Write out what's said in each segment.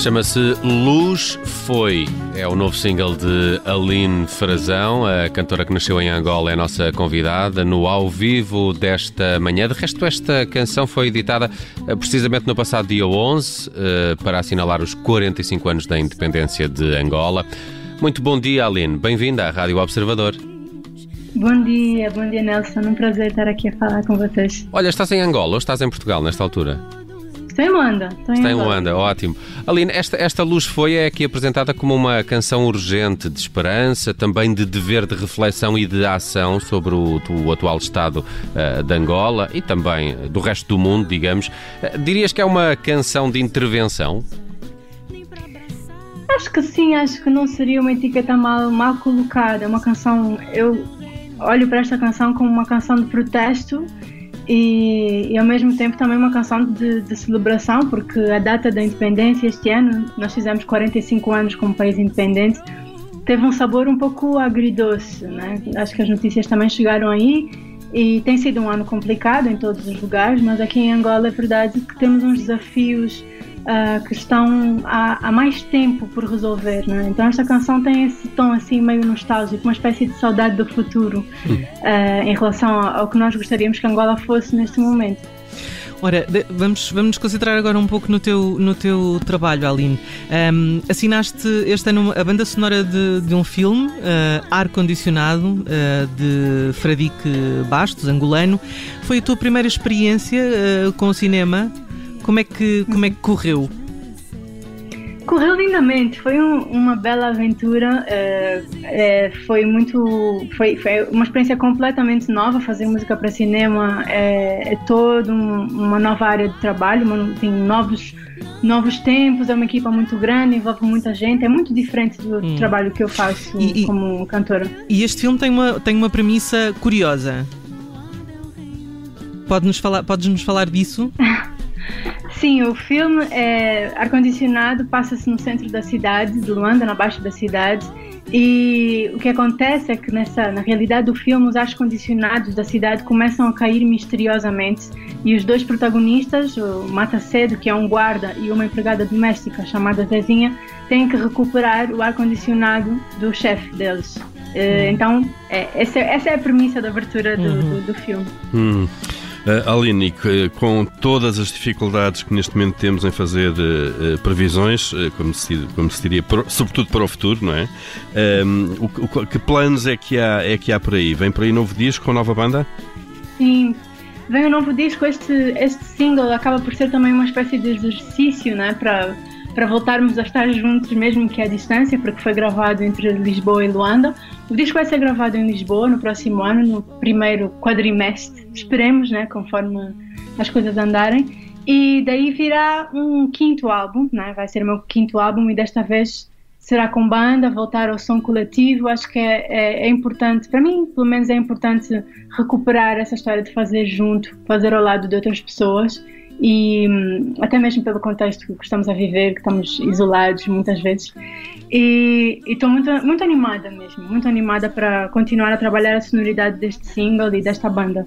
Chama-se Luz Foi. É o novo single de Aline Frazão, a cantora que nasceu em Angola, é a nossa convidada no ao vivo desta manhã. De resto, esta canção foi editada eh, precisamente no passado dia 11 eh, para assinalar os 45 anos da independência de Angola. Muito bom dia, Aline. Bem-vinda à Rádio Observador. Bom dia, bom dia, Nelson. Um prazer estar aqui a falar com vocês. Olha, estás em Angola ou estás em Portugal nesta altura? Estou em Luanda. Estou Está em Luanda, ótimo. Aline, esta, esta luz foi é aqui apresentada como uma canção urgente de esperança, também de dever de reflexão e de ação sobre o, o atual estado uh, de Angola e também do resto do mundo, digamos. Uh, dirias que é uma canção de intervenção? Acho que sim, acho que não seria uma etiqueta mal, mal colocada. É uma canção. Eu olho para esta canção como uma canção de protesto e, e, ao mesmo tempo também uma canção de, de, celebração, porque a data da independência este ano, nós fizemos 45 anos como país independente, teve um sabor um pouco agridoce, né? Acho que as notícias também chegaram aí e tem sido um ano complicado em todos os lugares, mas aqui em Angola é verdade que temos uns desafios uh, que estão há, há, mais tempo por resolver. Né? Então esta canção tem esse tom assim meio nostálgico, uma espécie de saudade do futuro uh, em relação ao, que nós gostaríamos que Angola fosse neste momento. Ora, vamos, vamos nos concentrar agora um pouco no teu, no teu trabalho, Aline. Um, assinaste este ano a banda sonora de, de um filme, uh, Ar Condicionado, uh, de Fradique Bastos, angolano. Foi a tua primeira experiência uh, com o cinema? Como é que, como é que correu? Correu lindamente, foi um, uma bela aventura, é, é, foi muito, foi, foi, uma experiência completamente nova, fazer música para cinema é, é toda um, uma nova área de trabalho, uma, tem novos, novos tempos, é uma equipa muito grande, envolve muita gente, é muito diferente do hum. trabalho que eu faço e, como cantora. E este filme tem uma, tem uma premissa curiosa. Pode-nos falar, podes nos falar disso? Sim, o filme é ar-condicionado, passa-se no centro da cidade, de Luanda, na baixa da cidade. E o que acontece é que nessa, na realidade do filme, os ar-condicionados da cidade começam a cair misteriosamente e os dois protagonistas, o Mata Cedo, que é um guarda, e uma empregada doméstica chamada Zezinha, têm que recuperar o ar-condicionado do chefe deles. Eh, uhum. Então, é, essa, essa, é a premissa da abertura do, uhum. do, do filme. Uhum. Uh, Aline, com todas as dificuldades que neste momento temos em fazer uh, previsões, uh, como, se, como se diria, sobretudo para o futuro, não é? Um, o, o, que planos é que, há, é que há por aí? Vem por aí novo disco com nova banda? Sim, vem um novo disco. Este, este single acaba por ser também uma espécie de exercício, né? Para para voltarmos a estar juntos, mesmo que à distância, porque foi gravado entre Lisboa e Luanda. O disco vai ser gravado em Lisboa no próximo ano, no primeiro quadrimestre, esperemos, né, conforme as coisas andarem. E daí virá um quinto álbum, né, vai ser o meu quinto álbum e desta vez será com banda, voltar ao som coletivo. Acho que é, é, é importante, para mim, pelo menos, é importante recuperar essa história de fazer junto, fazer ao lado de outras pessoas e hum, até mesmo pelo contexto que estamos a viver, que estamos isolados muitas vezes. E estou muito, muito animada mesmo, muito animada para continuar a trabalhar a sonoridade deste single e desta banda.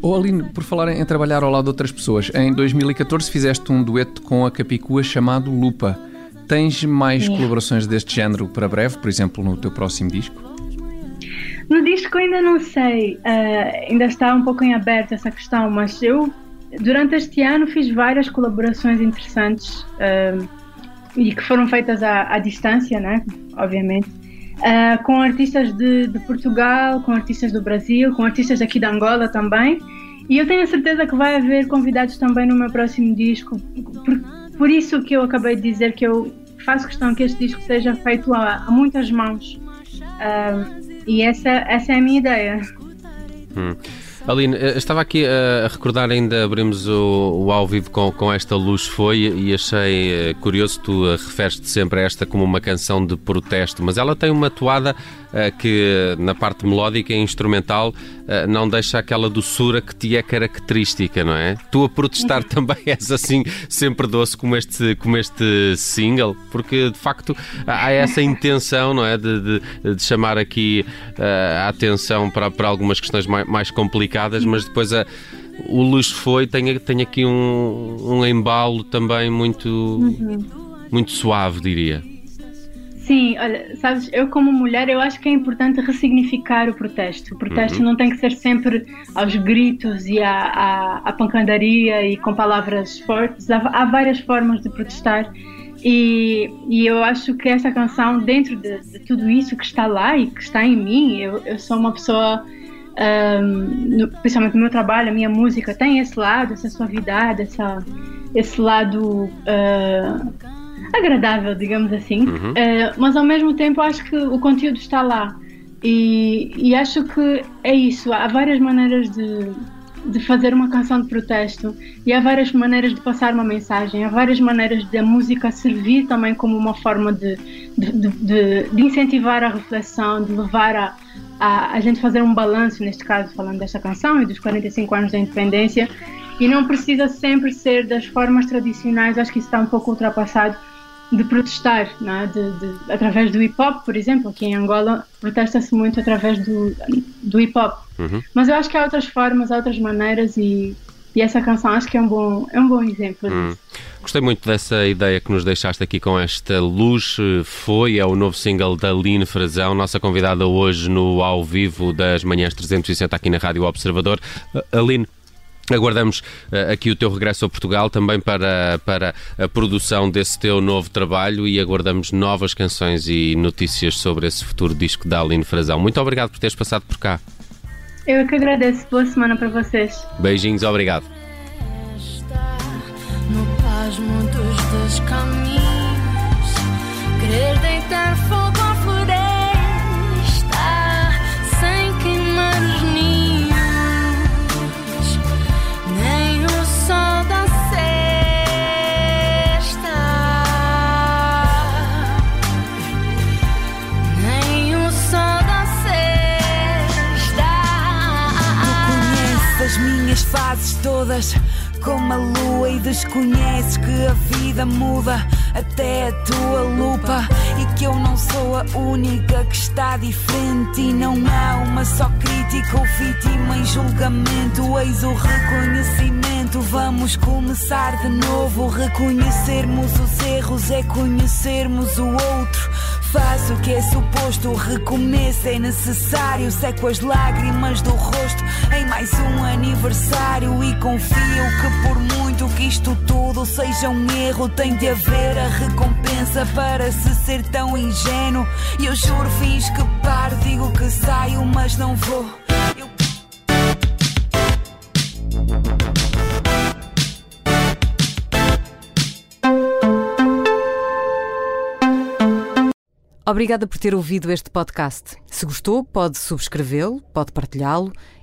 Oh, Aline, por falar em trabalhar ao lado de outras pessoas, em 2014 fizeste um dueto com a Capicua chamado Lupa. Tens mais colaborações deste género para breve, por exemplo, no teu próximo disco? No disco ainda não sei, uh, ainda está um pouco em aberto essa questão, mas eu durante este ano fiz várias colaborações interessantes uh, e que foram feitas à, à distância, né? Obviamente. Uh, com artistas de, de, Portugal, com artistas do Brasil, com artistas aqui da Angola também. E eu tenho a certeza que vai haver convidados também no meu próximo disco. Por, por isso que eu acabei de dizer que eu faço questão que este disco seja feito a, a muitas mãos. Uh, e essa, essa é a minha ideia. Hum. Aline, eh, estava aqui a recordar, ainda abrimos o, o ao vivo com, com esta luz foi e achei eh, curioso, tu eh, referes-te sempre a esta como uma canção de protesto, mas ela tem uma toada que na parte melódica e instrumental não deixa aquela doçura que te é característica, não é? Tu a protestar uhum. também és assim sempre doce como este, como este single, porque de facto há essa intenção, não é? De, de, de chamar aqui a atenção para, para algumas questões mais, mais complicadas complicadas, mas depois a, o luxo foi, tem, tem aqui um, um embalo também muito, uhum. muito suave, diria. Sim, olha, sabes, eu como mulher, eu acho que é importante ressignificar o protesto. O protesto uhum. não tem que ser sempre aos gritos e à, à, à pancadaria e com palavras fortes. Há, há várias formas de protestar e, e, eu acho que essa canção, dentro de, de, tudo isso que está lá e que está em mim, eu, eu sou uma pessoa um, no, principalmente no meu trabalho, a minha música tem esse lado, essa suavidade, essa, esse lado uh, agradável, digamos assim. Uhum. Uh, mas ao mesmo tempo acho que o conteúdo está lá. E, e acho que é isso. Há várias maneiras de, de fazer uma canção de protesto e há várias maneiras de passar uma mensagem, há várias maneiras de a música servir também como uma forma de, de, de, de incentivar a reflexão, de levar a, a, a gente fazer um balanço, neste caso falando desta canção e dos 45 anos da independência, e não precisa sempre ser das formas tradicionais, acho que isso está um pouco ultrapassado, de protestar, é? de, de, através do hip hop, por exemplo, aqui em Angola protesta-se muito através do, do hip hop. Uhum. Mas eu acho que há outras formas, há outras maneiras e, e essa canção acho que é um bom, é um bom exemplo hum. disso. Gostei muito dessa ideia que nos deixaste aqui com esta luz. Foi, é o novo single da Line Frazão, nossa convidada hoje no ao vivo das manhãs 360 aqui na Rádio Observador. Aline, Aguardamos uh, aqui o teu regresso a Portugal também para, para a produção desse teu novo trabalho e aguardamos novas canções e notícias sobre esse futuro disco da Aline Frazão. Muito obrigado por teres passado por cá. Eu é que agradeço. Boa semana para vocês. Beijinhos, obrigado. querer deitar fogo todas como a lua e desconheces que a vida muda até a tua lupa e que eu não sou a única que está diferente e não há uma só crítica ou vítima em julgamento eis o reconhecimento vamos começar de novo reconhecermos os erros é conhecermos o outro Faz o que é suposto, recomeço é necessário. Seco as lágrimas do rosto aniversário. E confio que, por muito que isto tudo seja um erro, tem de haver a recompensa para se ser tão ingênuo. E eu juro, fiz que paro, digo que saio, mas não vou. Obrigada por ter ouvido este podcast. Se gostou, pode subscrevê-lo, pode partilhá-lo